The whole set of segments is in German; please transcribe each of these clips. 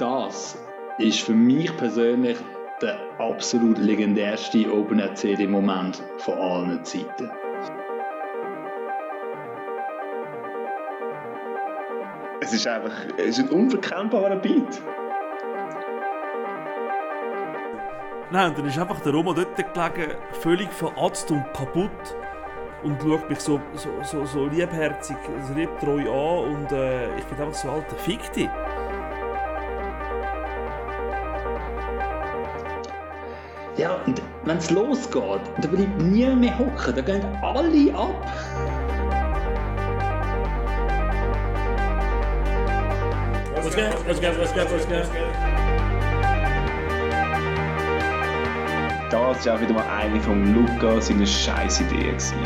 das ist für mich persönlich der absolut legendärste OpenRCD-Moment von allen Zeiten. Es ist einfach es ist ein unverkennbarer Beat. Nein, und dann ist einfach der Roma dort gelegen, völlig veratzt und kaputt und schaut mich so, so, so, so liebherzig, so liebtreu an und äh, ich bin einfach so, alter, fick dich. Ja, und wenn es losgeht, da bleibt niemand mehr hocken, da gehen alle ab. Was geht? Was geht? Was geht? Was geht? Das war auch wieder mal eine von Luca seine scheiß Idee. gewesen.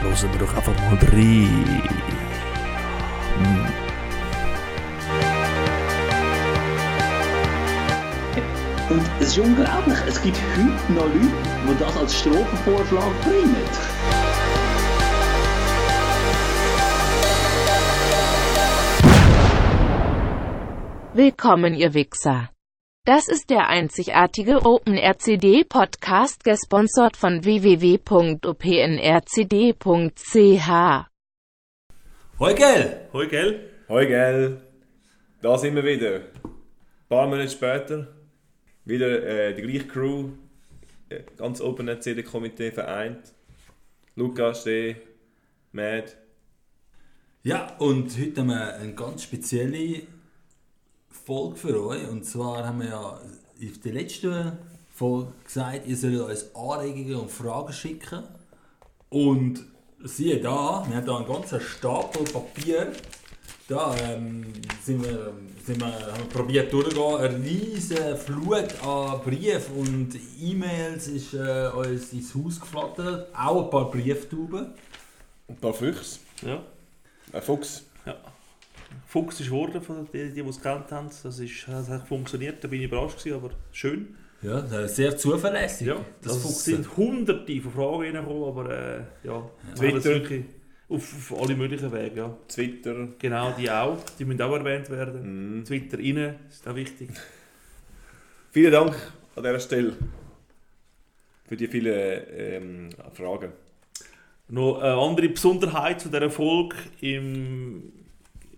Hören wir doch einfach mal rein. Und es ist unglaublich, es gibt heute noch Leute, die das als Strophenvorschlag bringen. Willkommen, ihr Wichser. Das ist der einzigartige OpenRCD-Podcast, gesponsert von www.opnrcd.ch. Hoi, gell? Hoi, gell? Hoi, gell? Da sind wir wieder. Ein paar Monate später. Wieder äh, die gleiche Crew. äh, Ganz Open CD-Komitee vereint. Luca, Steh, Mad. Ja, und heute haben wir eine ganz spezielle Folge für euch. Und zwar haben wir ja in der letzten Folge gesagt, ihr sollt uns Anregungen und Fragen schicken. Und siehe da, wir haben da einen ganzen Stapel Papier. Da ähm, sind wir, sind wir, haben wir probiert durchzugehen. Eine riesige Flut an Briefen und E-Mails ist äh, uns ins Haus geflattert. Auch ein paar Brieftauben. Ein paar Füchse. Ja. Ein Fuchs. ja. Fuchs ist geworden von denen, die die es gekannt haben. Das, ist, das hat funktioniert, da bin ich überrascht gewesen, aber schön. Ja, sehr zuverlässig. Ja, das das sind hunderte von Fragen reingekommen, aber äh, ja, Twitter. Auf, auf alle möglichen Wege, ja. Twitter. Genau, die auch, die müssen auch erwähnt werden. Mhm. Twitter rein, ist auch wichtig. Vielen Dank an dieser Stelle. Für die vielen ähm, Fragen. Noch eine andere Besonderheit zu dieser Folge. Im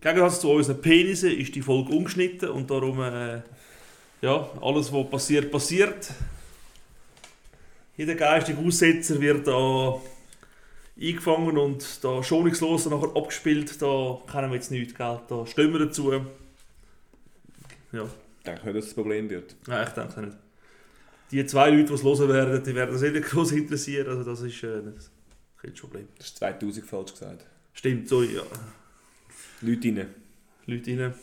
Gegensatz zu unseren Penissen ist die Folge umgeschnitten und darum, äh, ja, alles was passiert, passiert. Jeder geistige Aussetzer wird da eingefangen und da schonungslos nachher abgespielt. Da kennen wir jetzt nichts, gell? da stehen wir dazu. Ja, Ich denke nicht, dass das ein Problem wird. nein, ich denke nicht. Die zwei Leute, die es hören werden, die werden das nicht groß interessieren. Also das ist äh, kein Problem. Das ist 2000 falsch gesagt. Stimmt, so, ja. Leute rein. Leute rein.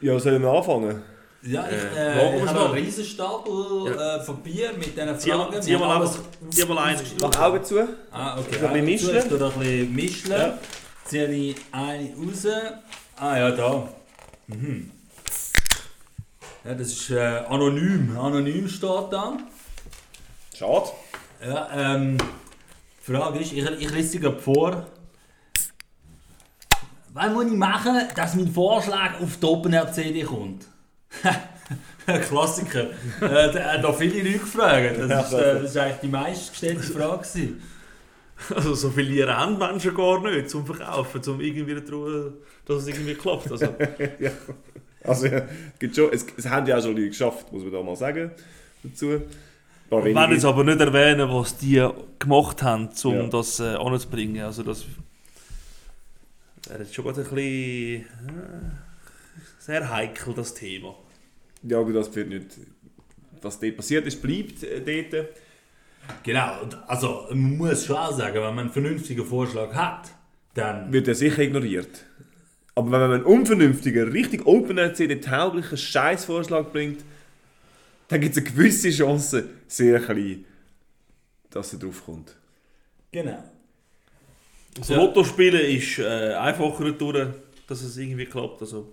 Ja, sollen wir anfangen? Ja, ich, Äh, äh, ich habe einen riesen Stapel äh, Papier mit diesen Zieh mal, Fragen. zieh mal, haben einfach, zieh mal einen. Mach Augen zu. Ah, okay. Ein bisschen mischen. Ich tue ein bisschen mischen. Ja. Ziehe ich eine raus. Ah ja, da. Mhm. Ja, das ist äh, anonym. Anonym steht da. Schade. Ja, ähm, die Frage ist, ich, ich lese sie gerade vor. Was muss ich machen, dass mein Vorschlag auf die Open-RCD kommt? Klassiker. äh, da haben da viele Leute gefragt. Das ist, äh, das ist eigentlich die meistgestellte Frage. gewesen. Also so viele Jahre haben Menschen gar nicht zum Verkaufen, zum irgendwie dazu, dass es irgendwie klappt. Also, ja. Also, ja, es, gibt schon, es, es haben ja auch schon Leute geschafft, muss man da mal sagen. Dazu. Wir werden jetzt aber nicht erwähnen, was die gemacht haben, um Ja. das äh, anzubringen. Also das wäre jetzt schon gerade ein bisschen äh, sehr heikel, das Thema. Ja, aber das wird nicht. Was dort passiert ist, bleibt äh, dort. Genau, also man muss schon auch sagen, wenn man einen vernünftigen Vorschlag hat, dann Wird er sicher ignoriert. Aber wenn man einen unvernünftigen, richtig open-erzählten, tauglichen Scheißvorschlag bringt, dann gibt es eine gewisse Chance, sehr klein, dass er drauf kommt. genau. Also Ja. Lotto spielen ist äh, einfacher durch, dass es irgendwie klappt. Also,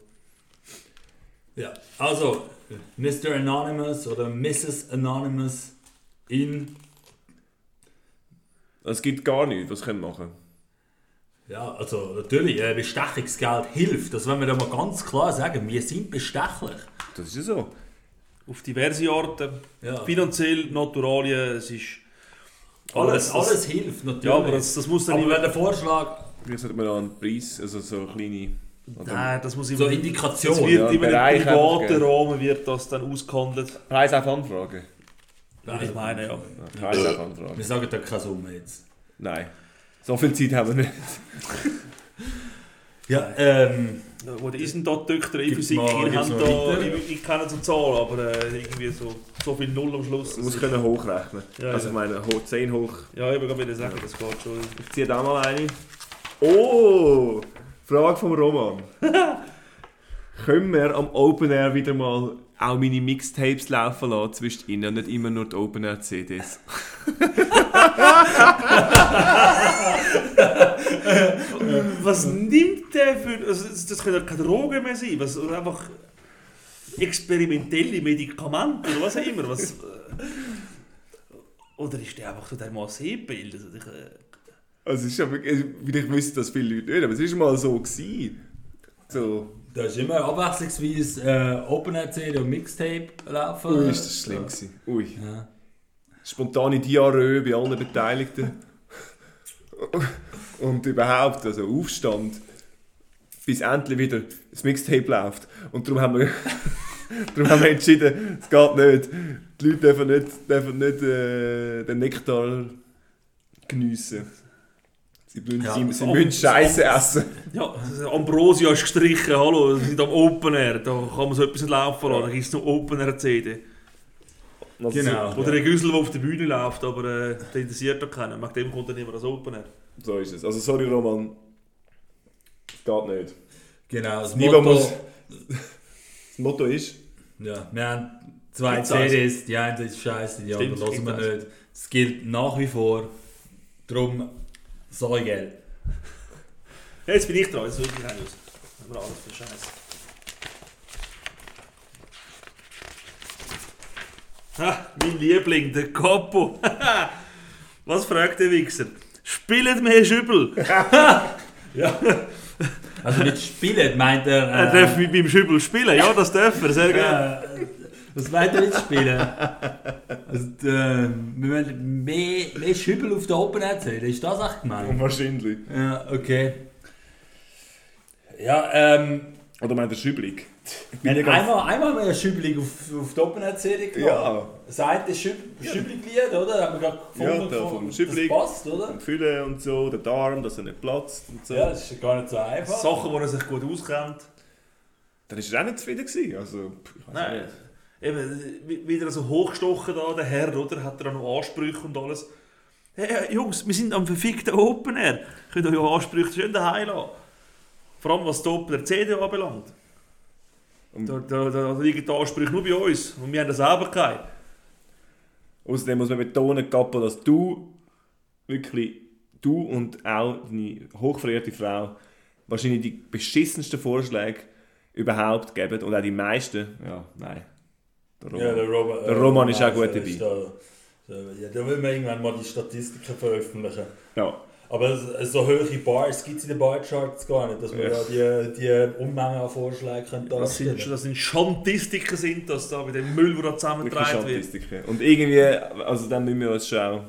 Ja, also Mr. Anonymous oder Mrs. Anonymous in Es gibt gar nichts, was können wir machen. Ja, also natürlich, äh, Bestechungsgeld hilft. Das wollen wir da mal ganz klar sagen. Wir sind bestechlich. Das ist ja so. Auf diverse Arten. Ja. Finanziell, Naturalien, es ist... Alles, das- alles hilft natürlich. Ja, aber das, das muss dann aber immer... wenn der Vorschlag Wie sollte man da einen Preis, also so kleine... Oder Nein, das muss immer... so Das Indikation. wird ja, immer im privaten. Rahmen wird das dann ausgehandelt. Preis auf Anfrage. Würde ich meinen, ja. Ja, Preis auf Anfrage. Wir sagen da keine Summe jetzt. Nein. So viel Zeit haben wir nicht. Ja, ähm, Wo ist denn da die Töchter in Physik? mal- Ich, da, ich, ich kenne so Zahlen, aber äh, irgendwie so, so viel Null am Schluss. Du musst das können hochrechnen. Ja, also ja. ich meine, hoch, 10 hoch. Ja, ich würde gerade sagen, das geht schon. Ich ziehe da mal eine. Oh! Frage vom Roman. Können wir am Open Air wieder mal auch meine Mixtapes laufen lassen zwischen ihnen und nicht immer nur die Open Air CDs? Was nimmt der für. Also, das können ja keine Drogen mehr sein. Was, oder einfach experimentelle Medikamente oder was auch immer. Was, äh, oder ist der einfach so dermaßen eingebildet? Also, äh, Also es ist ja wirklich, vielleicht wissen das viele Leute nicht, aber es war mal so. Gewesen. So. da ist immer abwechslungsweise äh, Open Air CD und Mixtape laufen. Ui, ist das schlimm gewesen. Ui. Ja. Spontane Diarrhoe bei allen Beteiligten. Und überhaupt, also Aufstand. Bis endlich wieder das Mixtape läuft. Und darum haben wir, darum haben wir entschieden, es geht nicht. Die Leute dürfen nicht, dürfen nicht äh, den Nektar geniessen. Sie müssen, Ja, sie, sie müssen Scheiße essen. ja, Ambrosia ist gestrichen, hallo, wir sind am Open Air, da kann man so etwas nicht laufen lassen, da gibt es noch Open Air CD. Also Genau. Oder ein Güssel, der auf der Bühne läuft, aber äh, der interessiert doch keinen, mit dem kommt dann immer das Open Air. So, ist es. Also sorry Roman, es geht nicht. Genau, das Motto, muss- Das Motto ist, ja, wir haben zwei Gibt's? CDs, die eine ist scheiße, die andere hören wir gibt's nicht. Das gilt nach wie vor. Darum ich Geld. Ja, jetzt bin ich dran, jetzt wirklich rein aus. Haben wir alles für Scheiße. Ha, mein Liebling, der Capo. Was fragt der Wichser? Spielt mehr Schübbel? Also mit Spielen meint er. Er darf mit meinem Schübbel spielen, ja, das darf er, sehr gerne. Was meint er mit Spielen? Also, äh, wir wollen mehr, mehr Schübbel auf der Open CD, ist das echt gemeint? wahrscheinlich. Ja, okay. Ja, ähm. Oder meint? Wir haben einmal, einmal haben wir eine Schübbeling auf, auf die Open Air CD gemacht. Ja. Das eine Schüb, Schübbeling-Lied, oder? Haben wir gerade Ja, gefunden. da vom Schübbeling. Das passt, oder? Und Fülle und so, der Darm, dass er nicht platzt und so. Ja, das ist gar nicht so einfach. Sachen, wo er sich gut auskennt. Dann war er auch nicht zufrieden. Gewesen. Also, pff, ich weiß Nein, nicht. Eben, wie- wieder so hochgestochen da, der Herr, oder? Hat er auch noch Ansprüche und alles. Hey, Jungs, wir sind am verfickten Open Air. Könnt euch Ansprüche schön daheim lassen. Vor allem was die Open Air CD anbelangt. Und- Da, da, da liegen die Ansprüche nur bei uns. Und wir haben das selber keine. Außerdem muss man betonen, Capo, dass du wirklich, du und auch deine hochverehrte Frau wahrscheinlich die beschissensten Vorschläge überhaupt geben und auch die meisten. Ja, nein. Der Roman. Ja, der Roman, Der Roman ist auch gut dabei. ist Da, so, ja, da will man irgendwann mal die Statistiken veröffentlichen. ja. Aber so- so hohe Bars gibt es in den Barcharts gar nicht, dass man Ja. ja. die, die Unmenge an Vorschlägen können Das sind, das sind Statistiken, sind das da, bei dem Müll, der da zusammengetragen wird. Statistiken. Und irgendwie, also dann müssen wir uns schon auch...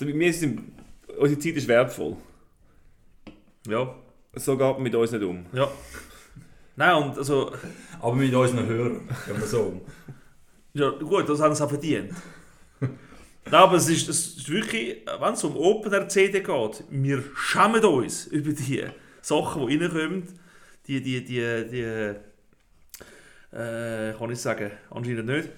Wir sind, unsere Zeit ist wertvoll. Ja, So geht man mit uns nicht um. ja. Nein, und also... Aber mit unseren Hörern, kann man sagen. Ja, gut, das haben sie auch verdient. Nein, aber es ist, es ist wirklich, wenn es um Open Air CD geht, wir schämen uns über die Sachen, die reinkommen. Die, die, die, die, äh, kann ich sagen, anscheinend nicht.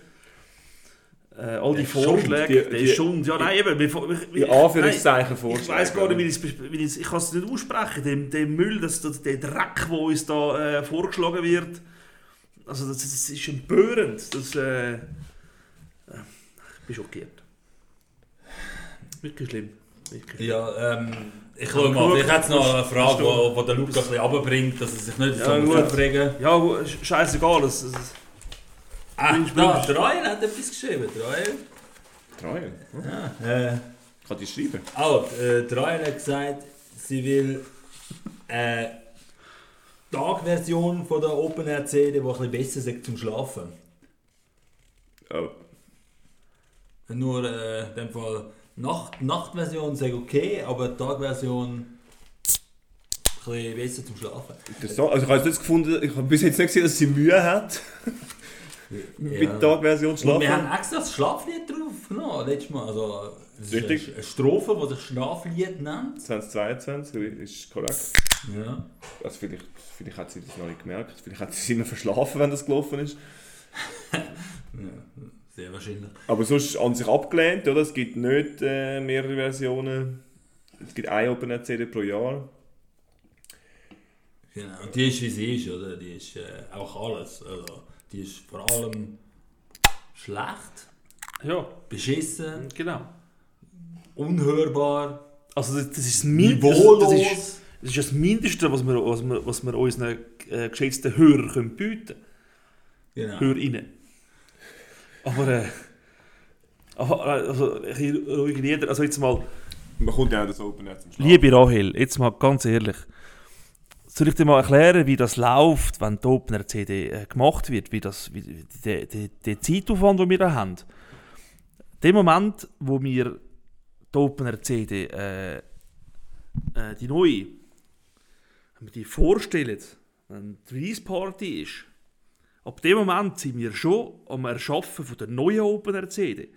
Äh, all die Schund, Vorschläge, die- der die- ist Schund. Ja, nein, eben. Wir, wir, In Anführungszeichen nein, Vorschläge. Ich weiß gar nicht, wie ich wie ich's- ich kann es nicht aussprechen. Der, der Müll, das, der, der Dreck, der uns da äh, vorgeschlagen wird, also das, das ist empörend. Das, äh, äh, ich bin schockiert. Wirklich schlimm. Wirklich schlimm. Ja, ähm, ich schaue mal, vielleicht hat es noch eine Frage, die wo der Luca ein bisschen runterbringt, dass er sich nicht Ja, so gut. aufregen Ja, scheißegal. Das, das, Ah, da, der Ryan hat etwas geschrieben. Der Ryan. Treue. Ja. Äh, Kann die schreiben? oh, äh, der Ryan hat gesagt, sie will Äh, Tagversion von der OpenAir CD, die ein bisschen besser ist zum Schlafen. Oh. Nur äh, in dem Fall Nacht, Nachtversion sage okay, aber Tagversion bisschen besser zum Schlafen. Interessant. Also ich habe jetzt gefunden, ich habe bis jetzt nicht gesehen, dass sie Mühe hat. Mit der Tagversion zu Und wir haben schlafen. extra das Schlaflied drauf genommen, letztes Mal. Also, das ist Richtig. eine- eine Strophe, die sich Schlaflied nennt. 2022 ist korrekt. Ja. Also vielleicht, vielleicht hat sie das noch nicht gemerkt. Vielleicht hat sie sich immer verschlafen, wenn das gelaufen ist. ja, sehr wahrscheinlich. Aber sonst an sich abgelehnt, oder? Es gibt nicht äh, mehrere Versionen. Es gibt eine OpenAir CD pro Jahr. Genau. Und die ist wie sie ist, oder? Die ist äh, auch alles. Also, die ist vor allem schlecht, Ja, beschissen, genau. unhörbar, Also das, das ist das niveaulos. Das ist, das ist das Mindeste, was wir, was wir, was wir unseren äh, geschätzten Hörern können bieten können. Genau. Hörerinnen. Aber, äh, also, ruhige Lieder. Also jetzt mal, Man kommt ja auch das OpenAir zum Schlafen. liebe Rahel, jetzt mal ganz ehrlich. Soll ich dir mal erklären, wie das läuft, wenn die Opener CD äh, gemacht wird, wie das, wie, wie der, der, der Zeitaufwand, den wir da haben. Dem Moment, wo wir die Opener CD, äh, äh, die neue, wenn wir die vorstellen, wenn die Release Party ist, ab dem Moment sind wir schon am Erschaffen von der neuen Opener CD.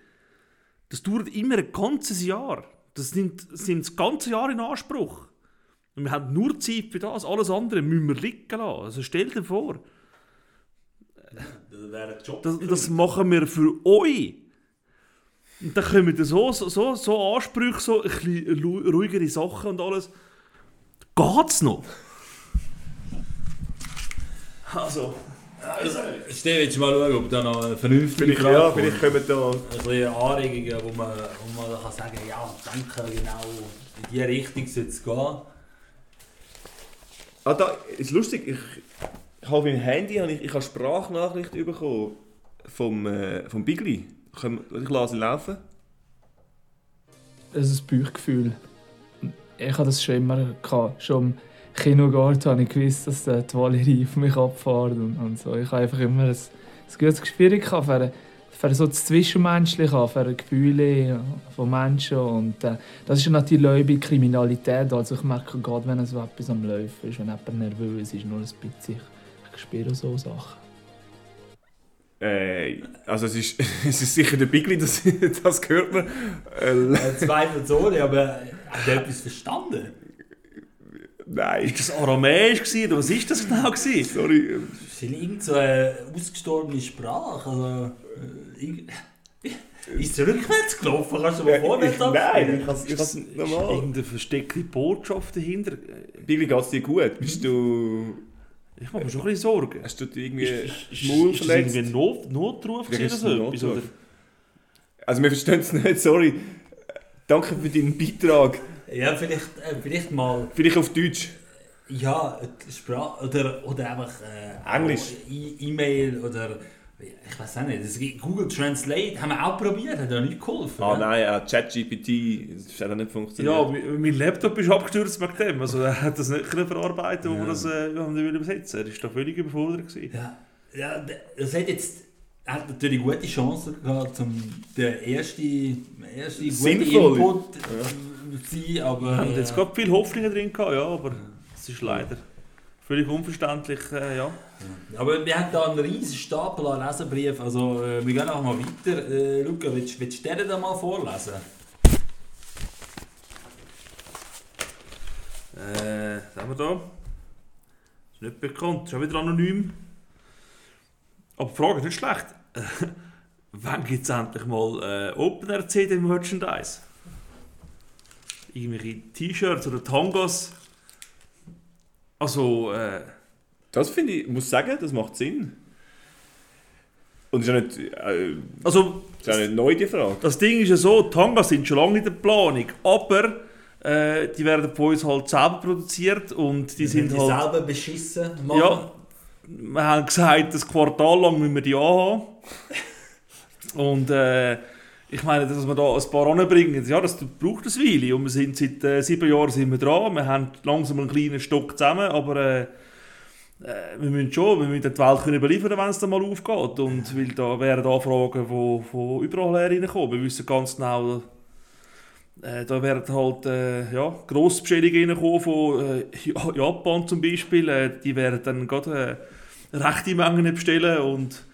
Das dauert immer ein ganzes Jahr. Das nimmt, das nimmt das ganze Jahr in Anspruch. Und wir haben nur Zeit für das. Alles andere müssen wir liegen lassen. Also stell dir vor, Das wäre ein Job. das, das machen wir für euch. Und dann kommen da so, so, so, so Ansprüche, so ein bisschen ruhigere Sachen und alles. Geht's noch? Also, Steve, willst du mal schauen, ob da noch vernünftige Vielleicht, ja, vielleicht kommen da... Ein bisschen Anregungen, wo man, wo man kann sagen kann, ja, danke, genau in die Richtung soll es gehen. Ah, da ist lustig. Ich, ich habe mein Handy, habe ich, ich habe Sprachnachricht bekommen vom, äh, vom Bigli. Ich lasse ihn laufen. Das ist ein Bauchgefühl. Ich hatte das schon immer. Gehabt. Schon im Kindergarten habe ich gewusst, dass äh, die Valerie auf mich abfährt. Und, und so. Ich habe einfach immer ein, ein gutes Gespür gehabt für, für so das Zwischenmenschliche, für die Gefühle von Menschen. Und, äh, das ist natürlich auch bei Kriminalität. Also ich merke gerade, wenn so etwas am Laufen ist, wenn jemand nervös ist, nur ein bisschen. Ich spüre so Sachen. Äh, also es ist, es ist sicher der Bigli, das, das hört man. Äh, Äh, Zwei Personen, aber hat er etwas verstanden? Nein, ist das Aramäisch gewesen, oder was ist das genau gewesen? sorry. Das ist irgend so eine ausgestorbene Sprache. Also, äh, ist es rückwärts gelaufen? Kannst du mal vorwärts ich, nein, ich kann es Ist normal. irgendeine versteckte Botschaft dahinter? Bigli, geht es dir gut? Bist du... Ich mache mir schon ein bisschen Sorgen. Hast du dir irgendwie Ist, Maul ist das verletzt? irgendwie ein Not Notruf oder so? Also wir verstehen es nicht, sorry. Danke für deinen Beitrag. Ja, vielleicht, äh, vielleicht mal Vielleicht auf Deutsch. ja, Sprache oder, oder einfach äh, Englisch. E- E-Mail oder ich weiß auch nicht. Das Google Translate haben wir auch probiert, hat ja nicht geholfen. Ah ja? nein, äh, ChatGPT, hat auch nicht funktioniert. Ja, mein Laptop ist abgestürzt wegen dem. Also er hat das nicht können verarbeiten, wo Ja. wir das äh, haben übersetzen. Er war da völlig überfordert. Gewesen. Ja, ja, das hat jetzt er hat natürlich gute Chancen gehabt, um der erste, erste gute Sinnvoll. Input äh, sein, aber Wir haben äh, jetzt gerade viele Hoffnungen drin gehabt, ja, aber es ist leider völlig unverständlich, äh, ja. aber wir haben da einen riesen Stapel an Leserbriefen, also äh, wir gehen auch mal weiter. Äh, Luca, willst, willst du den da mal vorlesen? Äh, was haben wir da? Ist nicht bekannt, auch wieder anonym. Aber die Frage ist nicht schlecht. Wann gibt es endlich mal äh, Open CD Merchandise? Irgendwelche T-Shirts oder Tangas? Also, äh, Das finde ich, muss sagen, das macht Sinn. Und ist ja nicht, äh, also ist ja nicht neu, die Frage. Das Ding ist ja so, die Tangas sind schon lange in der Planung, aber äh, die werden von uns halt selber produziert und die sind die halt... selber beschissen machen. Ja, wir haben gesagt, ein Quartal lang müssen wir die anhaben. Und äh, ich meine, dass wir da ein paar anbringen, ja, das braucht eine Weile. Und wir sind seit äh, sieben Jahren sind wir dran. Wir haben langsam einen kleinen Stock zusammen, aber äh, äh, wir müssen schon, wir müssen die Welt können beliefern, wenn es dann mal aufgeht. Und weil da wären Anfragen von, von überall her reinkommen. Wir wissen ganz genau, äh, da werden halt äh, ja, Grossbestellungen reinkommen von äh, Ja- Japan zum Beispiel. Äh, die werden dann gerade rechte Mengen bestellen und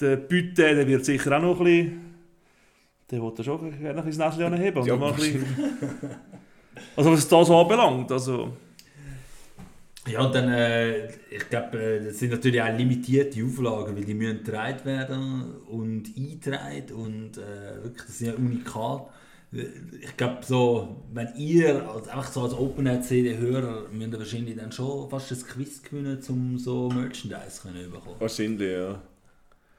der Büte, der wird sicher auch noch ein bisschen... Der will da schon gerne ein bisschen das Näschen anheben. und Ja, mal ein bisschen- also was das so anbelangt, also... Ja, und dann, äh, ich glaube, äh, das sind natürlich auch limitierte Auflagen, weil die müssen getragen werden und eingetragen und äh, wirklich, das sind ja unikat. Ich glaube, so, wenn ihr als, einfach so als OpenRC-Hörer müsst ihr wahrscheinlich dann schon fast ein Quiz gewinnen, um so Merchandise können bekommen. Wahrscheinlich, ja.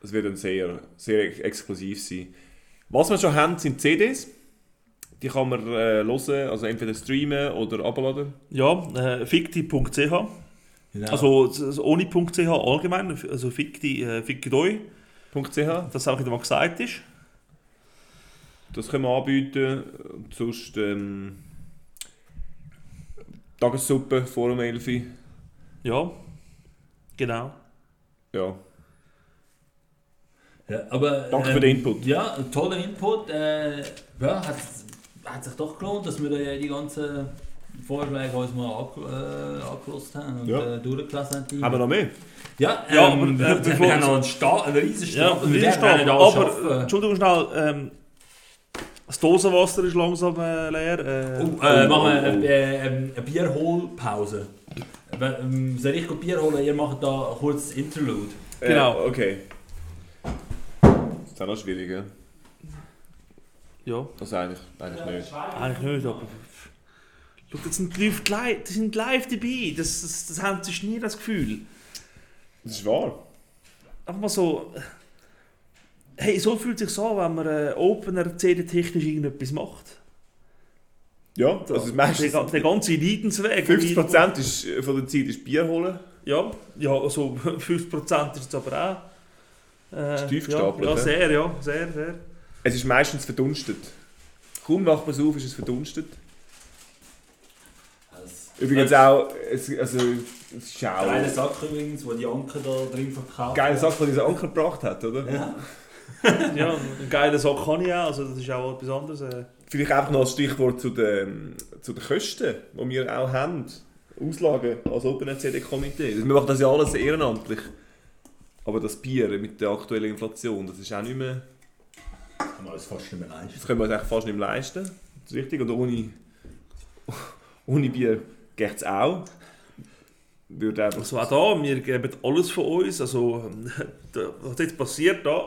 Das wird dann sehr, sehr exklusiv sein. Was wir schon haben, sind CDs. Die kann man äh, hören, also entweder streamen oder abladen. Ja, äh, ficti.ch, Genau. also, also ohne .ch allgemein, also ficti, äh, fictidoi, .ch. das auch wieder gesagt ist. Das können wir anbieten. Und sonst ähm, Tagessuppe vor dem 11 Uhr. Ja, genau. Ja. Ja, aber, Danke ähm, für den Input. Ja, toller Input. Äh, ja, hat, hat sich doch gelohnt, dass wir da ja die ganzen Vorschläge uns mal ange, äh, angelost haben und Ja. äh, durchgelassen haben. Haben wir noch mehr? Ja, Ja, ähm, aber, äh, wir, haben noch einen, Sta einen riesen Ja, Riesenstapel. nicht alles Aber, schaffen. Entschuldigung schnell, ähm, das Dosenwasser ist langsam äh, leer. Äh, Oh, äh, machen wir eine, äh, ähm, eine Bierholpause. Wenn- ähm, Soll ich Bier holen? Ihr macht da kurz das Interlude. Genau. Äh, okay. Das ist auch noch schwierig, ja? ja, Das eigentlich, eigentlich nicht. eigentlich nicht, aber... Schau, das sind die Leute live, die sind live dabei, das, das, das haben sie nie das Gefühl. Das ist wahr. Einfach mal so... Hey, so fühlt es sich so an, wenn man äh, Opener CD-technisch irgendetwas macht. Ja, also der, meistens ga- der ganze Leidensweg. 50% ist, äh, von der Zeit ist Bier holen. Ja, ja also 50% ist es aber auch. Äh, ja, gestapelt, ja, ja. sehr, ja, sehr, sehr. Es ist meistens verdunstet. Kaum macht man es auf, ist es verdunstet. Übrigens auch, es, also, es ist auch Geiler Sack übrigens, wo die Anker da drin verkauft geile Sache, die dieser Anker gebracht hat, oder? Ja. Ja, einen geilen Sack kann ich auch, also das ist auch etwas anderes. Äh. Vielleicht einfach noch ein Stichwort zu den, zu den Kosten, die wir auch haben. Auslagen als OpenRCD-Komitee. Wir machen das ja alles ehrenamtlich. Aber das Bier mit der aktuellen Inflation, das ist auch nicht mehr... Kann man uns fast nicht mehr leisten. Das können wir uns eigentlich fast nicht mehr leisten. Das ist richtig. Und ohne, ohne Bier geht es auch. Würde einfach... Also auch da, wir geben alles von uns, also was jetzt passiert da...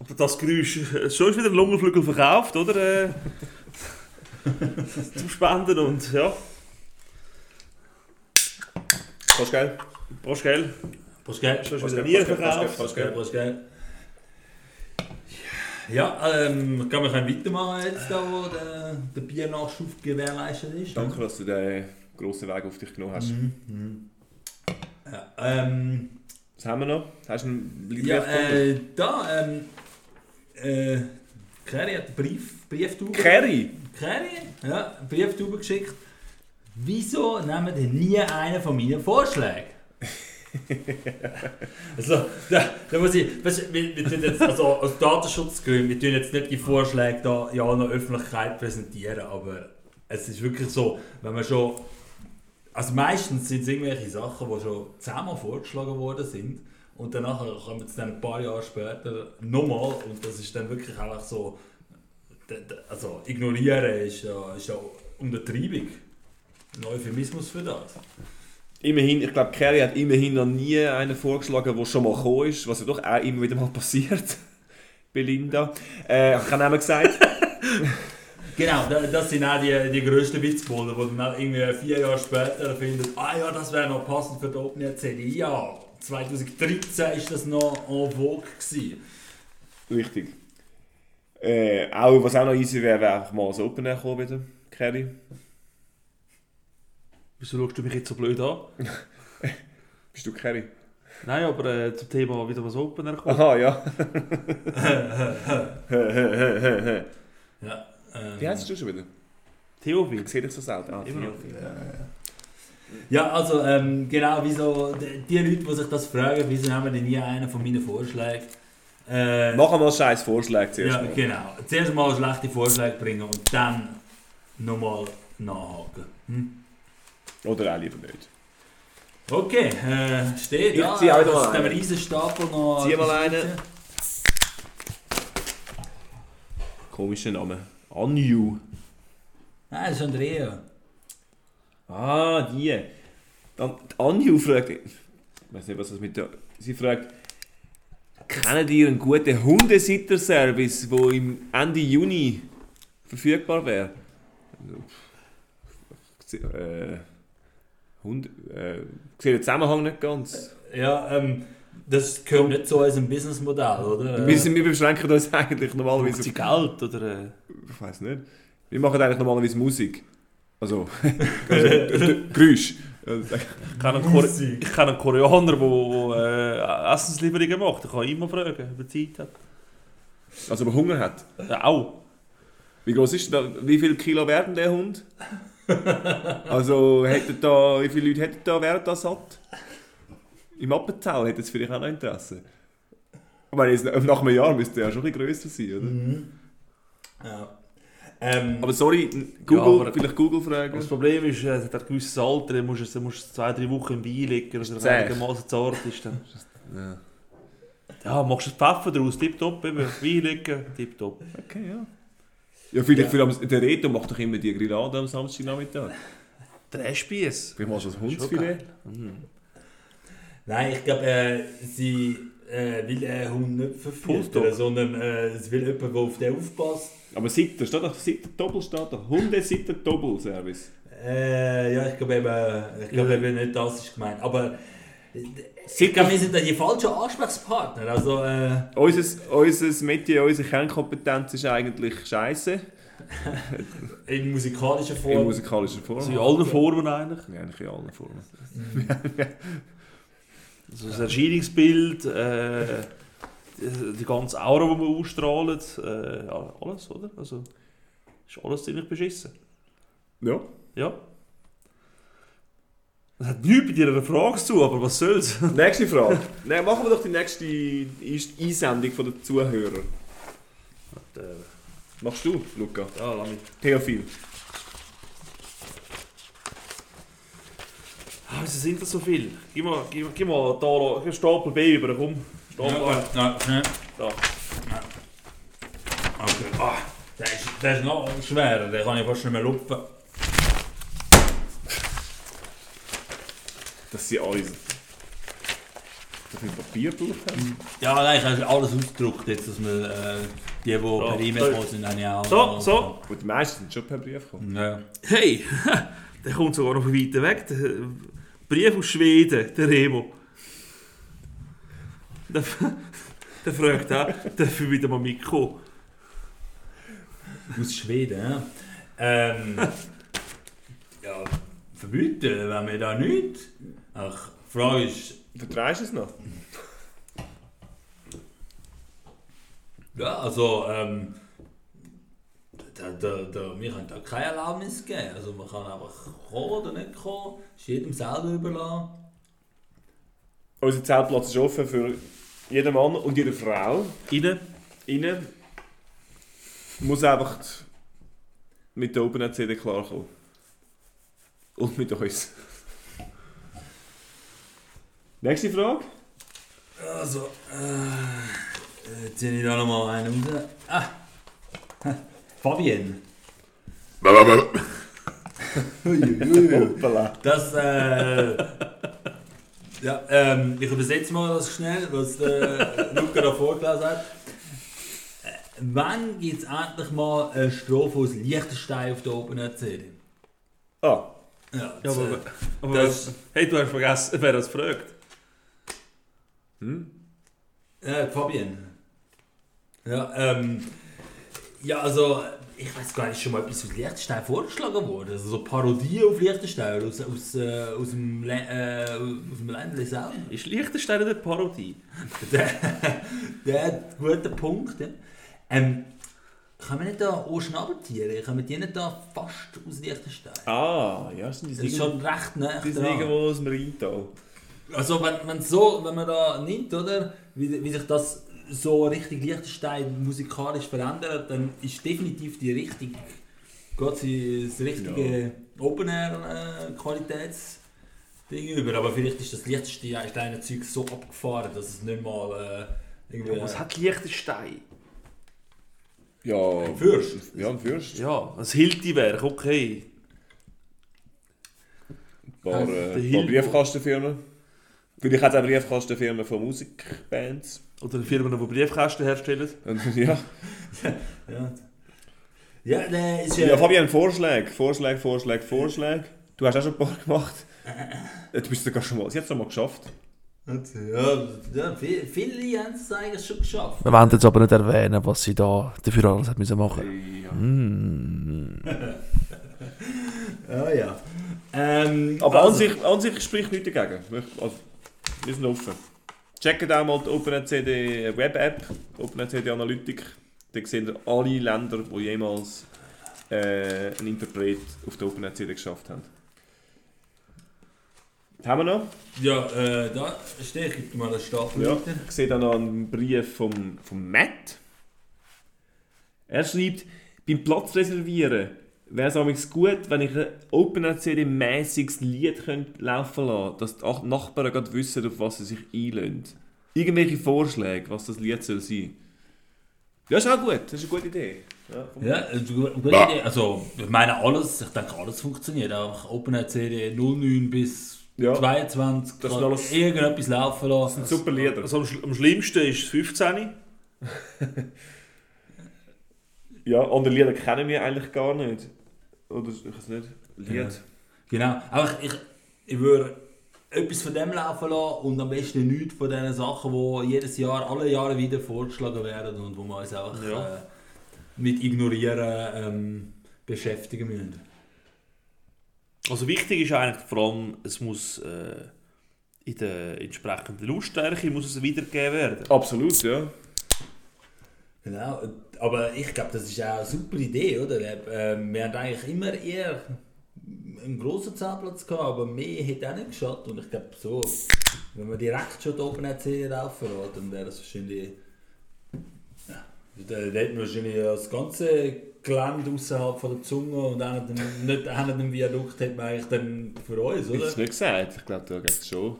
Aber das Geräusch, schon ist wieder ein Lungenflügel verkauft, oder? Äh, zum Spenden und ja, Fast geil. brauchst du Geld. Prost, gell? Gell, Nieren Prost, gell, verkauft. Prost, gell. Prost, gell? Ja, ähm, glaube, wir können weitermachen jetzt, da, wo der, der Biernachschub gewährleistet ist. Danke, dass du den grossen Weg auf dich genommen hast. Mhm. Mhm. Ja, ähm, Was haben wir noch? Hast du einen Brief ja äh, da, ähm, äh, Kerry hat einen Brief, Brieftube. Kerry! Kerry, ja, einen Brieftube geschickt. Wieso nehmen ihr nie einen von meinen Vorschlägen? also, da, da muss ich, weißt, wir, wir tun jetzt, also aus Datenschutzgründen, wir tun jetzt nicht die Vorschläge da ja an der Öffentlichkeit präsentieren, aber es ist wirklich so, wenn man schon, also meistens sind es irgendwelche Sachen, die schon zehnmal vorgeschlagen worden sind und danach kommen sie dann ein paar Jahre später nochmal und das ist dann wirklich einfach so, also ignorieren ist ja, ist ja Untertreibung. Ein Euphemismus für das. Immerhin, ich glaube, Kerry hat immerhin noch nie einen vorgeschlagen, der schon mal gekommen ist, was ja doch auch immer wieder mal passiert. Belinda. Äh, ich habe auch gesagt, Genau, da- das sind auch die, die grössten Witzbolder, die dann irgendwie vier Jahre später finden, ah ja, das wäre noch passend für die Open CD. Ja, 2013 war das noch en vogue. Gewesen. richtig. Äh, auch, was auch noch easy wäre, wäre einfach mal das Open Air kommen wieder, Kerry. Wieso schaust du mich jetzt so blöd an? Bist du Kerry? Nein, aber äh, zum Thema wieder was Open Air kommt. Aha, ja. Ja, ähm, Wie heißt du schon wieder? Theophil. Ich sehe dich so selten. Ah, Immer noch. Ja, also ähm, genau, wieso die, Leute, die sich das fragen, wieso haben wir denn nie einen von meinen Vorschlägen? Äh, Mach mal scheiß Vorschläge zuerst. ja, mal. genau. Zuerst mal schlechte Vorschläge bringen und dann nochmal nachhaken. Hm? Oder auch lieber nicht. Okay, äh, steht Ich ja. zieh auch wieder das mal einen. Riesenstapel noch. Zieh mal einen. Komischer Name. Anju. Nein, das ist Andrea. Ah, die. Dann, die Anju fragt. Ich weiß nicht, was das mit der. Sie fragt. Kennen ihr einen guten Hundesitter-Service, der im Ende Juni verfügbar wäre? Äh, Hund. Äh, ich sehe den Zusammenhang nicht ganz. Ja, ähm, das gehört nicht zu unserem Businessmodell, oder? Wir, sind, wir beschränken uns eigentlich normalerweise auf. Geld oder... Äh, Ich weiß nicht. Wir machen eigentlich normalerweise Musik. Also, also Geräusch. Also, ich kenne einen, ich kenne einen Koreaner, der äh, Essenslieferungen macht. Ich kann ihn immer fragen, ob er Zeit hat. Also, ob er Hunger hat. Ja, auch. Wie groß ist der, wie viel Kilo werden der Hund? Also, hätte da, wie viele Leute hätten da, wären da satt? Im Appenzell hätte es vielleicht auch noch Interesse. Ich meine, jetzt, nach einem Jahr müsste er ja schon ein bisschen grösser sein, oder? Mhm. Ja. Ähm, Aber sorry, Google, aber- vielleicht Google fragen. Das Problem ist, er hat ein gewisses Alter, dann musst du musst zwei, drei Wochen im Bein liegen, dass er einigermaßen zart ist. Dann. Ja. Ja, machst du das Pfeffer draus, tipptopp, eben, Wein liegen, tipptopp. Okay, ja. Ja, vielleicht, für am- der Reto macht doch immer die Grillade am Samstagnachmittag. Drehspieß. Vielleicht machst du das Hundsfilet. Mhm. Nein, ich glaube, äh, sie äh, will einen Hund nicht verfüttern, sondern äh, sie will jemanden, der auf den aufpasst. Aber Sitter, steht doch Sitter Doppel, steht doch. Hundesitter Doppel-Service. Äh, ja, ich glaube eben, ich glaube eben nicht, das ist gemeint. Aber ich glaube, wir sind die falschen Ansprechpartner. Also, äh, Unser, unser Metier, unsere Kernkompetenz ist eigentlich Scheiße. in musikalischer In Form. musikalischer Form. Also in allen Formen eigentlich. Ja, eigentlich in allen Formen. Also das Erscheinungsbild, äh, die, die ganze Aura, die man ausstrahlt, äh, alles, oder? Also ist alles ziemlich beschissen. Ja. Ja. Das hat nichts mit ihrer Frage zu, aber was soll's? Nächste Frage. Nein, machen wir doch die nächste Einsendung von den Zuhörern. Äh, Machst du, Luca? ja, lass mich. Theophil. Ah, wieso sind das so viel? Gib mal, gib, gib mal da einen Stapel B über, komm. Stapel A. Ja, ja. Da. Okay. Ah, der, ist, der ist noch schwerer, den kann ich fast nicht mehr lupfen. Dass sie alle so viel Papier drauf haben. Ja, nein, ich habe alles ausgedruckt, jetzt, dass wir äh, die, die per E-Mail gekommen sind, habe ich auch. So, so. Gut, die meisten sind schon per Brief gekommen. Ja. Hey, der kommt sogar noch von weiter weg. Der Brief aus Schweden, der Remo. Der, der fragt auch, darf ich wieder mal mitkommen? Aus Schweden, ja. Ähm, ja, verbieten, wenn wir da nicht. Ach, die Frage ist, Vertreibst du es noch? ja, also, ähm, da, da, da, wir können da keine Erlaubnis geben. Also, man kann einfach kommen oder nicht kommen, ist jedem selber überlassen. Unser Zeltplatz ist offen für jeden Mann und jede Frau. Innen. Innen muss einfach mit der Open CD klarkommen. Und mit uns. Nächste Frage. Also, äh, jetzt ziehe ich da nochmal einen raus. Ah, Fabienne. Hoppala. Das, äh, ja, ähm, ich übersetze mal das schnell, was der Luca da vorgelesen hat. Äh, Wann gibt es endlich mal eine Strophe aus Liechtenstein auf der Open CD? Ah, Ja, Ja, das, aber, äh, aber das- hey, du hast vergessen, wer das fragt. Ja, Fabienne. Ja, ähm, ja, also ich weiß gar nicht, ist schon mal etwas aus Liechtenstein vorgeschlagen worden? Also so Parodie auf Liechtenstein aus, aus, äh, aus dem, Le äh, aus dem Ländle selber. Ist Liechtenstein eine Parodie? der, der hat einen guten Punkt. Ja. Ähm, können wir nicht da auch Schnabeltiere? Können wir die nicht da fast aus Liechtenstein? Ah, ja, sind die Das ist schon recht nah Die sind irgendwo aus dem Rheintal. Also wenn, wenn, so, wenn man da nimmt, oder, wie, wie sich das so richtig Liechtenstein musikalisch verändert, dann ist definitiv die Richtung, geht sie das richtige Open Air äh, Qualitätsding über. Aber vielleicht ist das Liechtensteiner Zeug so abgefahren, dass es nicht mal äh, irgendwie... Was hat Liechtenstein? Ja, Ein Fürst. Ja, ein Fürst. Ja, ein Hilti-Werk, okay. Ein paar, äh, ein paar. Briefkastenfirmen. Vielleicht hat es auch Briefkastenfirmen von Musikbands. Oder Firmen, die Briefkästen herstellen. Ja. Ja, ja der ist ja, Fabian, Vorschläge. Vorschläge, Vorschläge, Vorschläge. Du hast auch schon ein paar gemacht. Äh, Du bist sogar schon mal, sie hat es schon mal geschafft. Ja, ja viele, viele haben es eigentlich schon geschafft. Wir wollen jetzt aber nicht erwähnen, was sie da dafür alles hat müssen machen Ja. Mm. Ja, ja. Ähm, Aber an, also- sich, an sich spricht nichts dagegen. Also, wir sind offen. Checkt auch mal die OpenCD Web-App, OpenCD Analytik. Da seht ihr alle Länder, die jemals äh, einen Interpret auf der OpenCD geschafft haben. Was haben wir noch? Ja, äh, da stehe ich, dir mal einen Stapel Ja. weiter. Ich sehe da noch einen Brief vom, vom Matt. Er schreibt, beim Platz reservieren wäre es amigs gut, wenn ich ein OpenRCD-mäßiges Lied könnte laufen lassen dass die Ach- Nachbarn gerade wissen, auf was sie sich einlösen. Irgendwelche Vorschläge, was das Lied soll sein. Ja, ist auch gut. Das ist eine gute Idee. Ja, Ja, gu- gute Idee. Also, ich meine, alles, ich denke, alles funktioniert. Auch OpenCD 09 bis Ja. 22, Das alles- irgendetwas laufen lassen. Super Lieder. Also am schlimmsten ist das 15. Ja, andere Lieder kennen wir eigentlich gar nicht. Oder ich weiß nicht. Lied. Genau. Aber ich, ich, ich würde etwas von dem laufen lassen und am besten nichts von diesen Sachen, die jedes Jahr, alle Jahre wieder vorgeschlagen werden und wo wir uns einfach Ja. äh, mit Ignorieren ähm, beschäftigen müssen. Also wichtig ist eigentlich vor allem, es muss äh, in der entsprechenden Lautstärke muss es wiedergegeben werden. Absolut, ja. Genau, aber ich glaube, das ist auch eine super Idee, oder? Ähm, wir haben eigentlich immer eher einen grossen Zahnplatz gehabt, aber mehr hätte auch nicht geschadet. Und ich glaube, so, wenn man direkt schon die Open RC laufen lässt, dann wäre das wahrscheinlich. Ja, da da hätten wir wahrscheinlich das ganze Gelände außerhalb von der Zunge und auch nicht, nicht den Viadukt hätten wir eigentlich dann für uns, Ich oder? es nicht gesagt. Ich glaube, da geht es schon.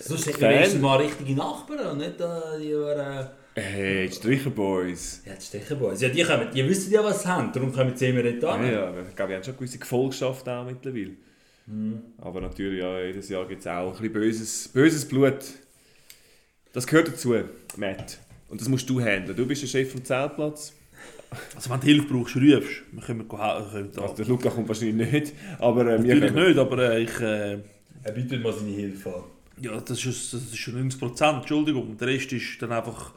Sonst hätten wir mal richtige Nachbarn und nicht äh, die. Äh, Hey, die Stricher Boys. Ja, die Stechenboys. Ja, die, kommen, die wissen ja, was sie haben, darum kommen sie immer nicht Ja, an. ja, ich glaube, wir haben schon eine gewisse Gefolgschaft auch mittlerweile. Aber natürlich, ja, jedes Jahr gibt es auch ein bisschen böses, böses Blut. Das gehört dazu, Matt. Und das musst du handeln. Du bist der Chef vom Zeltplatz. Also wenn du Hilfe brauchst, rufst. Wir können wir können da. Also, der Luca kommt wahrscheinlich nicht. Aber äh, wir Natürlich können- nicht, aber äh, ich... Äh, Er bietet mal seine Hilfe an. ja, das ist, das ist schon 90%, Entschuldigung. Der Rest ist dann einfach...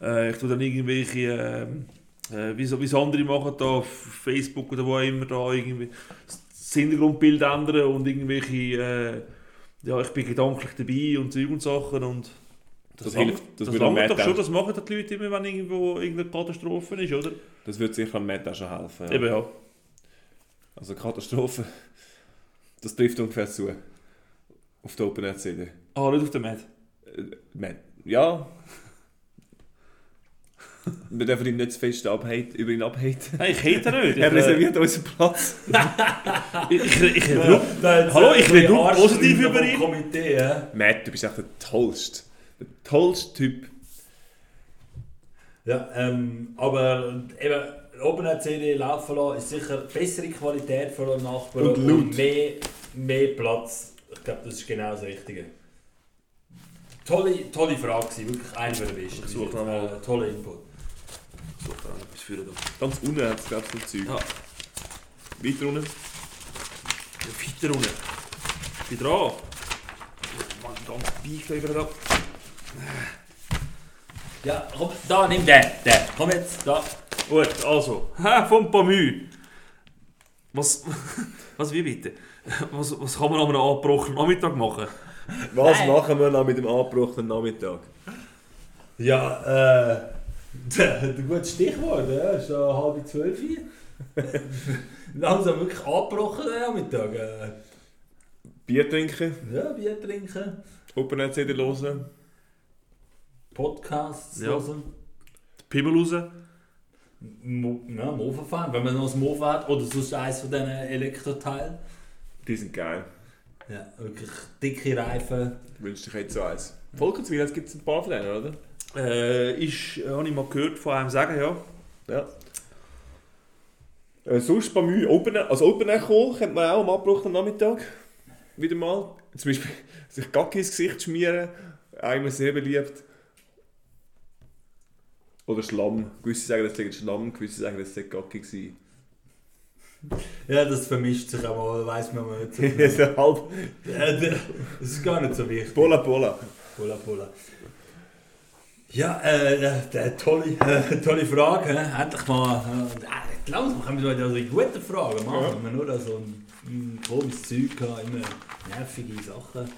Äh, ich tue dann irgendwelche... ähm, Äh, wie, so, wie es andere machen, da auf Facebook oder wo auch immer, da irgendwie das Hintergrundbild ändern und irgendwelche... Äh, ja, ich bin gedanklich dabei und Zeug und Sachen und... Das langt- hilft, das Das, würde Matt doch schon, das machen die Leute immer, wenn irgendwo irgendeine Katastrophe ist, oder? Das wird sicher am Matt auch schon helfen. Ja. Eben ja. Also Katastrophe, das trifft ungefähr zu. Auf der Open CD. Ah, nicht auf den Matt. Äh, Matt, ja. Wir dürfen ihn nicht zu fest abhaten, über ihn abhaten. Nein, ich hate ihn nicht. Ich, Er äh, reserviert unseren Platz. Ich, ich, ich, ich, Hallo, ich rede nur positiv über ihn. Komitee, ja? Matt, du bist echt der tollste. Der tollste Typ. Ja, ähm, aber eben, oben eine CD laufen lassen ist sicher bessere Qualität für den Nachbarn Und laut. mehr, mehr Platz. Ich glaube, das ist genau das Richtige. Tolle, tolle Frage, wirklich einer der besten. Ich suche noch mal. Äh, toller Input. Ich suche da etwas für da. Ganz unten hat es, glaube ich, so Zeug. Ja, Weiter unten. ja weiter unten. Ich bin dran. Ich mach den ganzen Beikleber ab. Ja, komm, da, nimm den, den. Komm jetzt, da. Gut, also, ha, vom Pamü. Was, was, wie bitte? Was, was kann man an einem abgebrochenen Nachmittag machen? Was machen wir noch mit dem angebrochenen Nachmittag? Ja, äh. Ein gutes Stichwort, ja. Es ist ja halb zwölf hier. Langsam wirklich abgebrochen der Nachmittag. Äh, Bier trinken, ja, Bier trinken, Open CD hören. Podcasts Ja. hören. Pimmel raus. Mo ja, Mofa fahren, wenn man noch ein Mofa hat. Oder sonst eins von diesen Elektroteilen. Die sind geil. Ja, wirklich dicke Reifen. Wünschte ich jetzt so eins. Volkenswil, jetzt gibt es ein paar von denen, oder? Äh, ist, äh, habe ich mal gehört von einem sagen, ja. Ja. Äh, sonst bei mir Open, also Open Air Kohl könnte man auch am abgebrochenen Nachmittag wieder mal. Zum Beispiel sich Gacki ins Gesicht schmieren, einmal sehr beliebt. Oder Schlamm. Gewisse sagen, das sei Schlamm, gewisse sagen, das sei Gacki gewesen. Ja, das vermischt sich aber, weiß man mal nicht so Das ist halb Ja, Das ist gar nicht so wichtig. Bola Bola. Pola, Pola. Ja, äh, äh, tolle, äh, tolle Frage. Endlich mal. Äh, ich glaube, wir können heute also gute Fragen machen. Ja. Wir nur so ein, ein komisches Zeug haben, immer nervige Sachen.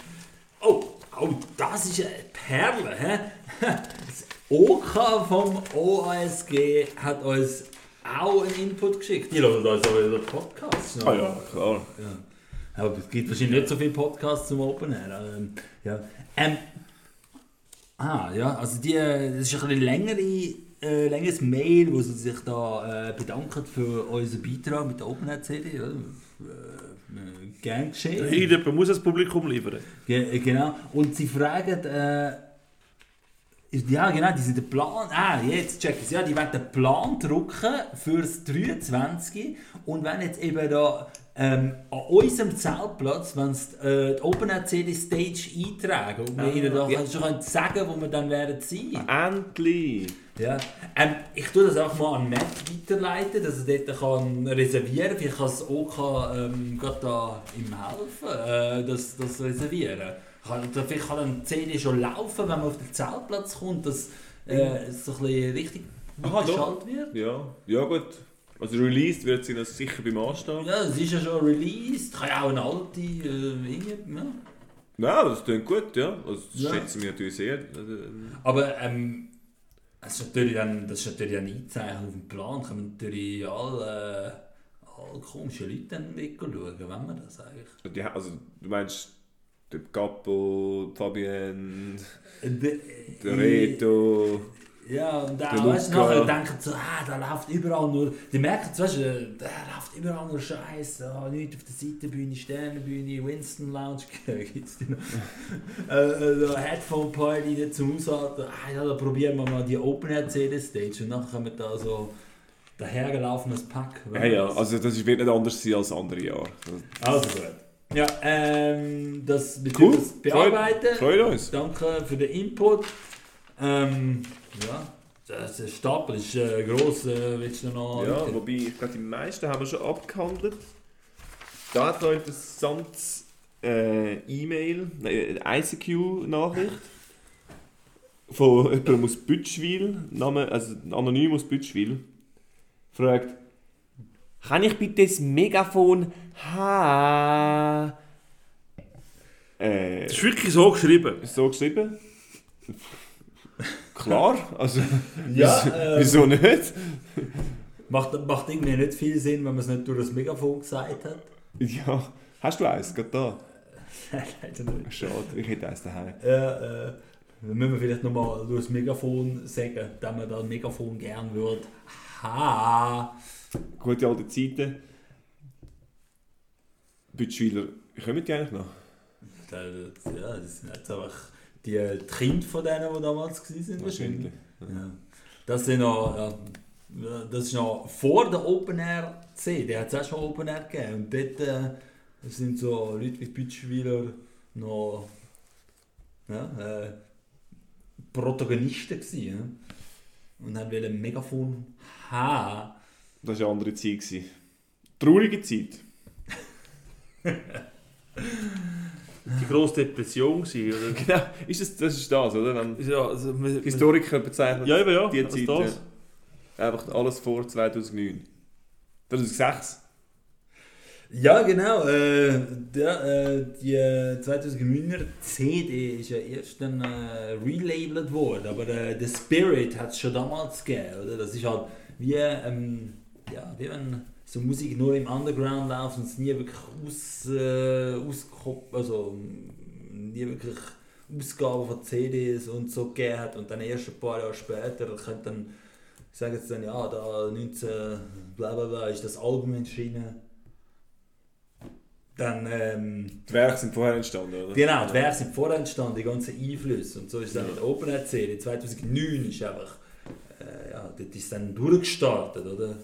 Oh, oh, das ist eine Perle. Hä? Das OK vom OASG hat uns auch einen Input geschickt. Die hören uns auch wieder Podcasts. Ah ja, klar. Ja. Aber es gibt wahrscheinlich nicht so viele Podcasts zum Open Air. Ähm, ja. Ähm, ah, ja, also die, das ist ein bisschen längere, äh, längeres Mail, wo sie sich da äh, bedanken für unseren Beitrag mit der Open Air CD. Ja. Äh, äh, gern geschehen. Irgendjemand muss das Publikum liefern. Ge genau. Und sie fragen, äh, ja genau, die sind den Plan, ah jetzt check es, ja, die wollen den Plan drucken fürs 23 und wenn jetzt eben da ähm, an unserem Zeltplatz, wenn sie äh, die Open Air CD Stage eintragen und wir ihnen da ja. schon können sagen, wo wir dann werden sein. Endlich! Ja. Ähm, ich tue das auch mal an Matt weiterleiten, dass er dort kann reservieren kann. Vielleicht kann es auch ähm, gerade da ihm helfen, äh, das, das reservieren. Kann, vielleicht kann dann die CD schon laufen, wenn man auf den Zeltplatz kommt, dass äh, es so ein bisschen richtig Aha, geschaltet wird. Ja, ja gut. Also released wird sie noch sicher beim Anstehen. Ja, es ist ja schon released, kann ja auch eine alte, äh, irgendwie, ja. Ja, das klingt gut, ja. Also, das Ja. schätzen wir natürlich sehr. Also, Aber ähm, das, ist natürlich dann, das ist natürlich ein Einzeichen auf dem Plan. Kann man natürlich alle, äh, alle komischen Leute dann wegschauen, wenn man das eigentlich. die, also du meinst der Capo, Fabienne, der Der Reto. Ja, und da weißt du, nachher denken so, ah, da läuft überall nur. Die merken, weißt du, da läuft überall nur Scheiß. Ah, nichts auf der Seitenbühne, Sternenbühne, Winston Lounge, gibt's die noch. äh, äh, Headphone Party nicht zum Aushalten. Ah, ja, da probieren wir mal die Open Air CD Stage und nachher kommen da so dahergelaufenes Pack. Ja, ja, also das wird nicht anders sein als andere Jahre. Also gut. Ja, ähm, das wird Cool. das bearbeiten. Freut uns. Danke für den Input. Ähm, ja, das ist Stapel ist äh, gross. Äh, willst du noch? Ja, wobei ich glaube, die meisten haben wir schon abgehandelt. Da hat noch ein interessantes äh, E-Mail, nein, ICQ-Nachricht von jemandem aus Bütschwil, Name, also anonym aus Bütschwil, fragt, kann ich bitte das Megafon ha? Äh, Das ist wirklich so geschrieben. so geschrieben? Klar, also Ja, wieso, ähm, wieso nicht? Macht, macht irgendwie nicht viel Sinn, wenn man es nicht durch das Megafon gesagt hat. Ja, hast du eins, gerade da? Leider nicht. Schade, ich hätte eins daheim. Ja, äh, dann müssen wir vielleicht nochmal durch das Megafon sagen, dass man das Megafon gern würde. Ha! Gute alte Zeiten. Bütschwiler, kommen die eigentlich noch? Ja, das sind jetzt einfach die, Kinder von denen, die damals waren. Wahrscheinlich. Ja. Das, sind noch, ja, das ist noch vor der Open Air C. Die hat es auch schon Open Air gegeben. Und dort äh, sind so Leute wie Bütschwiler noch ja, äh, Protagonisten gewesen. Ja? Und haben ein Megafon haben. Das war eine andere Zeit. gewesen. Traurige Zeit. Die grosse Depression war, oder? Genau, ist das, das ist das, oder? Wenn Ja, also, wir, wir, Historiker bezeichnen ja, eben ja. die also Zeit. das. Einfach alles vor 2009. 2006. Ja, genau. Äh, der, äh, die äh, 2009er CD ist ja erst dann äh, relabelt worden, aber äh, der Spirit hat es schon damals gegeben, oder? Das ist halt wie, ähm, ja, wie wenn so Musik nur im Underground läuft und es nie wirklich aus, äh, auskop also nie wirklich Ausgaben von CDs und so gegeben hat und dann erst ein paar Jahre später könnte dann sagen sie dann, ja, da 19 bla bla bla ist das Album erschienen. Dann, ähm, Die Werke sind vorher entstanden, oder? genau, die Werke sind vorher entstanden, die ganzen Einflüsse. Und so ist es dann mit Open Serie. 2009 ist einfach, ja, dort ist dann durchgestartet, oder?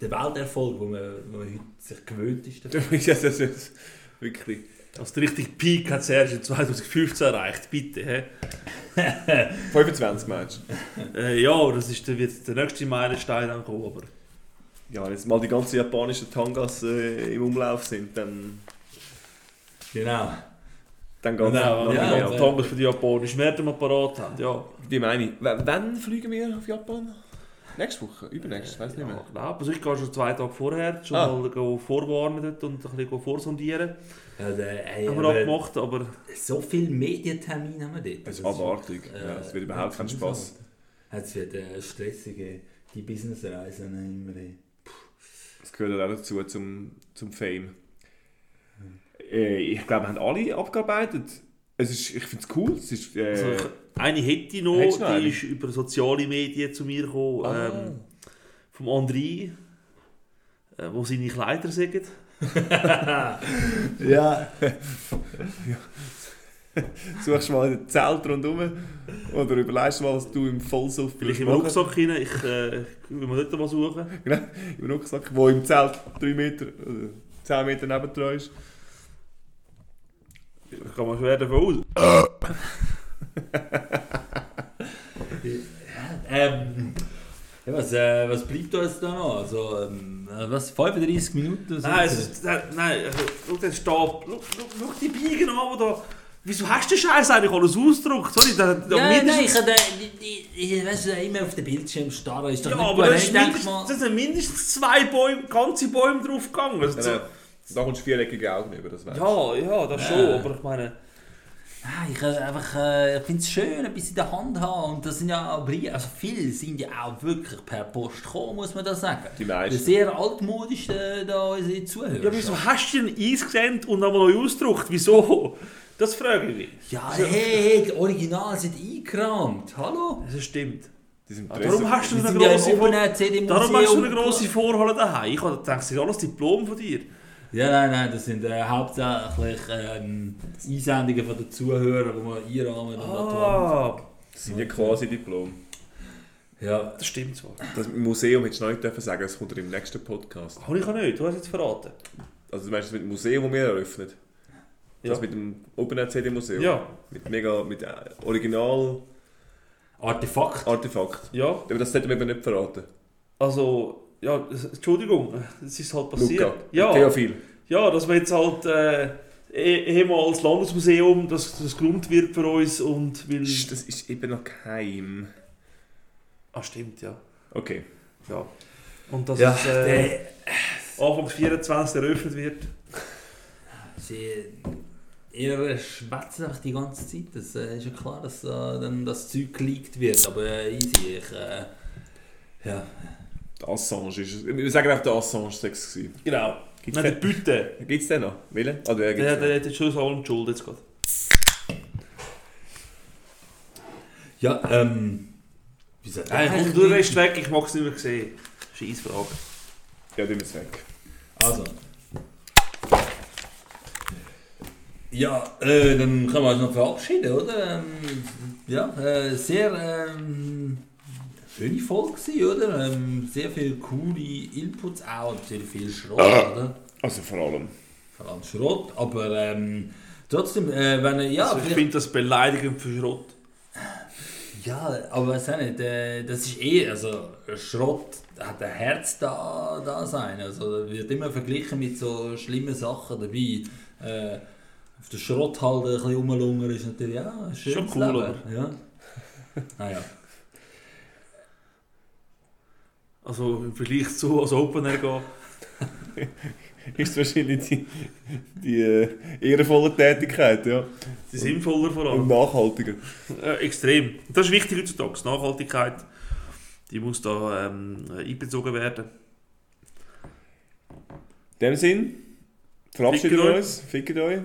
Der Welterfolg, wo man, wo man heute sich gewöhnt ist. ja, das ist wirklich. Also der richtige Peak hat es erst in 2015 erreicht, bitte. He? 25 Matches. Äh, ja, das ist, dann wird der nächste Meilenstein dann kommen. Aber Ja, wenn jetzt mal die ganzen japanischen Tangas äh, im Umlauf sind, dann, Genau. Dann geht es genau, ja, mehr ja, ab. Tangas für die japanischen Märkte mal parat haben. Ja, Die meine ich. W wann fliegen wir auf Japan? Nächste Woche? Übernächste? Ich weiß nicht ja, mehr. ich glaube. Also ich gehe schon zwei Tage vorher schon Ah. mal vorwarnen dort und ein bisschen vorsondieren. Ja, der, ey, haben wir aber abgemacht, aber so viele Medientermine haben wir dort. Das ist Also, abartig. äh, ja, es wird überhaupt keinen Spaß. Es wird äh, stressige, die Businessreisen immer. äh, Das gehört auch dazu, zum, zum Fame. Äh, ich glaube, wir haben alle abgearbeitet. Es ist, ich finde es cool. Es ist, äh, also ich, eine hätte ich noch, noch die eine? ist über soziale Medien zu mir gekommen, Ah. ähm, vom André, äh, wo seine Kleider sagen. Ja. suchst mal ein Zelt rundherum oder überlegst mal, was du im Vollsuff Vielleicht im. Rucksack rein, ich äh, will mir dort mal suchen. Genau, im Rucksack, wo im Zelt 3 Meter, oder 10 Meter nebendran ist. Ich kann mal schwer davon aus. Ähm, ja, was, äh, was bleibt da noch? Also, ähm, äh, was, 35 Minuten? sind Nein, ist, nein, nein, also, schau den Stab, schau, schau, schau die Biegen an, wo da... Wieso hast du den Scheiß eigentlich alles ausgedruckt? Sorry, da, da Ja, nein, ich mindestens, habe ich, ich, weißt du, immer auf den Bildschirm starren. Ist doch ja, nicht aber gut. da Ich ist denk mindestens, mal- da sind mindestens zwei Bäume, ganze Bäume drauf gegangen. Also, Ja, da kommst du viereckige Augen über, das weißt du. ja, ja, das schon, aber ich meine... Nein, ich äh, einfach, äh, finde es schön, etwas in der Hand haben. Und das sind ja auch Briefe, also viele sind ja auch wirklich per Post gekommen, muss man da sagen. Die Das meisten. sehr altmodisch äh, da unsere Zuhörer. Ja, wieso hast du den eingescannt und nochmal neu ausgedruckt? Wieso? Das frage ich mich. Ja, hey, hey, die Originale sind eingerahmt. Hallo? Das stimmt. Ah, darum hast du Die eine ja grosse... Vor Open Air CD darum hast du eine grosse Vorhalle daheim. Ich habe gedacht, das sind alles Diplom von dir. Ja, nein, nein, das sind äh, hauptsächlich ähm, Einsendungen von den Zuhörern, die wir einrahmen und Ah, Das sind ja quasi Diplom. Ja, das stimmt zwar. Das Museum hättest du noch nicht dürfen sagen, das kommt im nächsten Podcast. Habe ich auch nicht, du hast jetzt verraten. Also du meinst das mit dem Museum, das wir eröffnen? Ja. Das mit dem Open Air CD Museum? Ja, Mit mega, mit äh, Original Artefakt. Artefakt. ja. Aber das sollten wir eben nicht verraten. Also, ja, das- Entschuldigung, es ist halt passiert. Luca, ja, Theophil. ja, dass wir jetzt halt äh, eh- ehemals Landesmuseum, das, das geräumt wird für uns und will... Das ist eben noch geheim. Ah, stimmt, ja. Okay. ja. Und dass Ja, es äh, der, Anfangs 24 eröffnet wird. sie, ihr schwätzt einfach die ganze Zeit. Das äh, ist ja klar, dass äh, dann das Zeug geleakt wird. Aber äh, easy, ich... Äh, ja. Der Assange ist Wir sagen einfach, der Assange sei es gewesen. Genau. Gibt's Nein, der Bütte. gibt's den noch? Willen? Ah, der gibt's Der, der hat jetzt schon so allem Schuld jetzt gerade. Ja, ähm... Wie sagt Nein, komm, du rennst weg, ich mag es nicht mehr sehen. Scheiß Frage. Ja, wir es weg. Also. Ja, äh, dann können wir uns noch verabschieden, oder? Ähm, ja, äh, sehr ähm, schöne Folge gewesen, oder? Ähm, sehr viele coole Inputs auch und sehr viel Schrott, oder? Also vor allem. Vor allem Schrott, aber ähm, trotzdem, äh, wenn ihr, ja, also ich finde das beleidigend für Schrott. Ja, aber auch nicht, äh, das ist eh, also Schrott hat ein Herz da, da sein, also wird immer verglichen mit so schlimmen Sachen dabei. Äh, auf der Schrotthalde ein bisschen rumlungern ist natürlich ja, ein schönes Schon cool, Leben. aber. Ja. naja. Also im Vergleich zu als Open Air gehen. Ist wahrscheinlich die, die äh, ehrenvolle Tätigkeit, ja. Die sinnvoller vor allem. Und nachhaltiger. Äh, extrem. Das ist wichtig heutzutage. Nachhaltigkeit, die muss da ähm, einbezogen werden. In dem Sinn, verabschieden Fickt wir euch. uns. Fickt euch.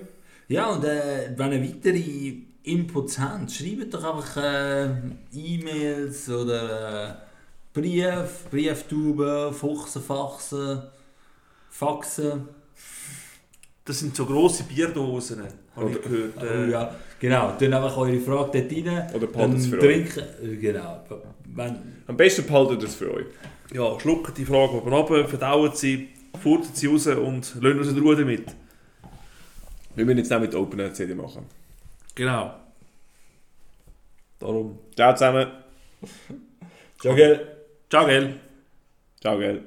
Ja, und äh, wenn ihr weitere Inputs habt, schreibt doch einfach äh, E-Mails oder äh, Brief, Brieftuben, Fuchsen, Faxen, Faxen. Das sind so grosse Bierdosen, habe ich gehört. Oh, Äh, ja, genau. Dann einfach eure Frage dort rein. Oder behaltet es für euch. trinken. äh, Genau. Wenn, Am besten behaltet es für euch. ja, schlucken die Frage oben runter, verdauen sie, furzen sie raus und lassen uns in Ruhe damit. Wir müssen jetzt auch mit Open Air CD machen. Genau. Darum. Ciao zusammen. Ciao, gell? Ciao, gell? Ciao, gell.